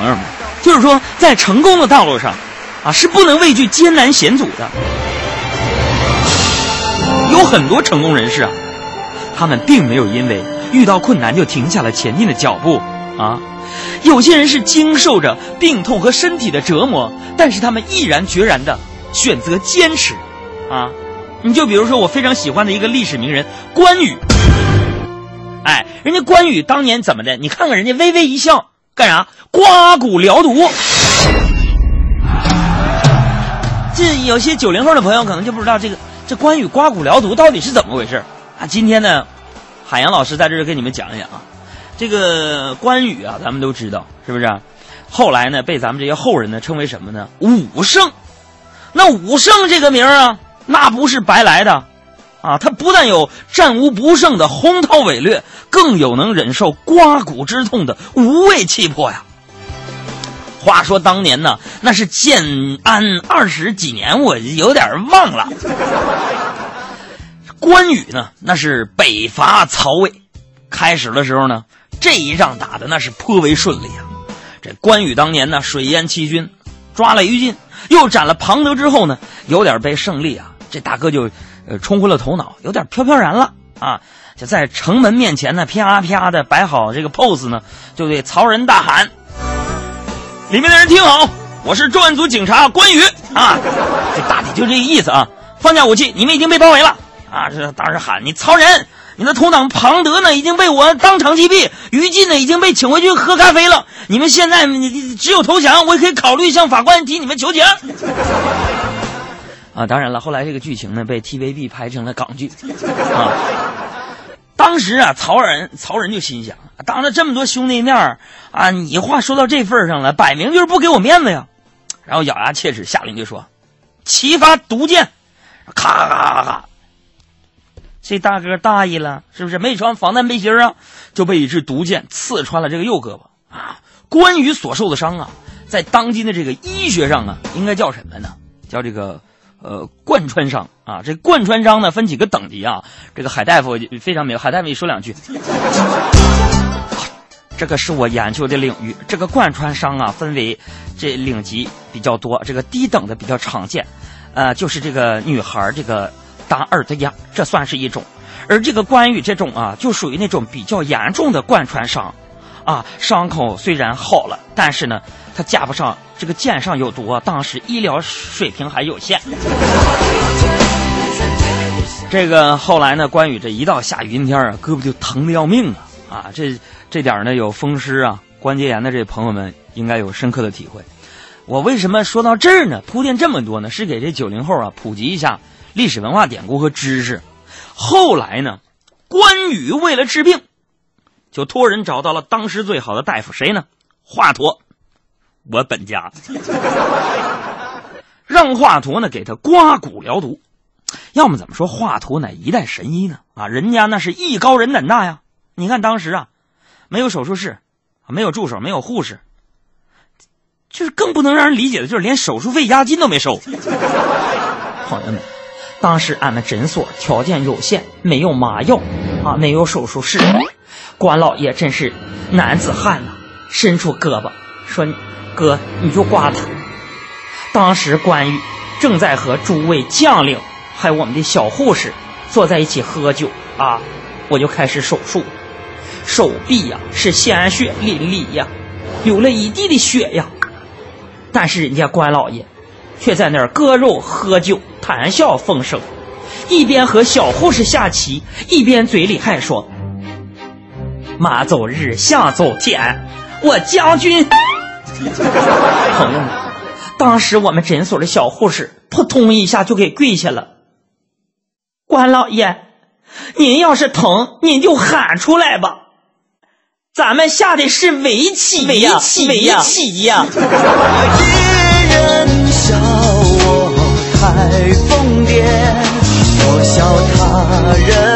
朋友们，就是说在成功的道路上，啊是不能畏惧艰难险阻的。有很多成功人士啊，他们并没有因为遇到困难就停下了前进的脚步啊。有些人是经受着病痛和身体的折磨，但是他们毅然决然的选择坚持啊。你就比如说我非常喜欢的一个历史名人关羽，哎，人家关羽当年怎么的？你看看人家微微一笑，干啥？刮骨疗毒。这有些九零后的朋友可能就不知道这个这关羽刮骨疗毒到底是怎么回事啊？今天呢，海洋老师在这儿给你们讲一讲啊。这个关羽啊，咱们都知道是不是？后来呢，被咱们这些后人呢称为什么呢？武圣。那武圣这个名啊。那不是白来的，啊，他不但有战无不胜的宏韬伟略，更有能忍受刮骨之痛的无畏气魄呀。话说当年呢，那是建安二十几年，我有点忘了。关羽呢，那是北伐曹魏，开始的时候呢，这一仗打的那是颇为顺利啊。这关羽当年呢，水淹七军，抓了于禁，又斩了庞德之后呢，有点被胜利啊。这大哥就，呃，冲昏了头脑，有点飘飘然了啊！就在城门面前呢，啪啪的摆好这个 pose 呢，就对曹仁大喊：“里面的人听好，我是专案组警察关羽啊！这大体就这个意思啊！放下武器，你们已经被包围了啊！这当时喊你曹仁，你的同党庞德呢已经被我当场击毙，于禁呢已经被请回去喝咖啡了。你们现在你只有投降，我也可以考虑向法官提你们求情。”啊，当然了，后来这个剧情呢被 TVB 拍成了港剧，啊，当时啊，曹仁曹仁就心想，当着这么多兄弟面啊，你话说到这份上了，摆明就是不给我面子呀，然后咬牙切齿下令就说，齐发毒箭，咔咔咔咔，这大哥大意了，是不是？没穿防弹背心啊，就被一支毒箭刺穿了这个右胳膊。啊，关羽所受的伤啊，在当今的这个医学上啊，应该叫什么呢？叫这个。呃，贯穿伤啊，这贯穿伤呢分几个等级啊？这个海大夫非常明，海大夫你说两句。这个是我研究的领域，这个贯穿伤啊分为这领级比较多，这个低等的比较常见，呃，就是这个女孩这个打耳朵眼，这算是一种，而这个关羽这种啊，就属于那种比较严重的贯穿伤，啊，伤口虽然好了，但是呢。他加不上这个箭上有毒，当时医疗水平还有限。这个后来呢，关羽这一到下雨阴天啊，胳膊就疼的要命啊！啊，这这点呢，有风湿啊、关节炎的这朋友们应该有深刻的体会。我为什么说到这儿呢？铺垫这么多呢？是给这九零后啊普及一下历史文化典故和知识。后来呢，关羽为了治病，就托人找到了当时最好的大夫，谁呢？华佗。我本家让华佗呢给他刮骨疗毒，要么怎么说华佗乃一代神医呢？啊，人家那是艺高人胆大呀！你看当时啊，没有手术室，没有助手，没有护士，就是更不能让人理解的，就是连手术费押金都没收。朋友们，当时俺们诊所条件有限，没有麻药啊，没有手术室，关老爷真是男子汉呐，伸出胳膊说。哥，你就挂他。当时关羽正在和诸位将领，还有我们的小护士坐在一起喝酒啊，我就开始手术，手臂呀是鲜血淋漓呀，流了一地的血呀。但是人家关老爷却在那儿割肉喝酒，谈笑风生，一边和小护士下棋，一边嘴里还说：“马走日，象走天，我将军。”朋友们，当时我们诊所的小护士扑通一下就给跪下了。关老爷，您要是疼，您就喊出来吧，咱们下的是围棋围棋，围棋呀。别人笑我太疯癫，我笑他人看。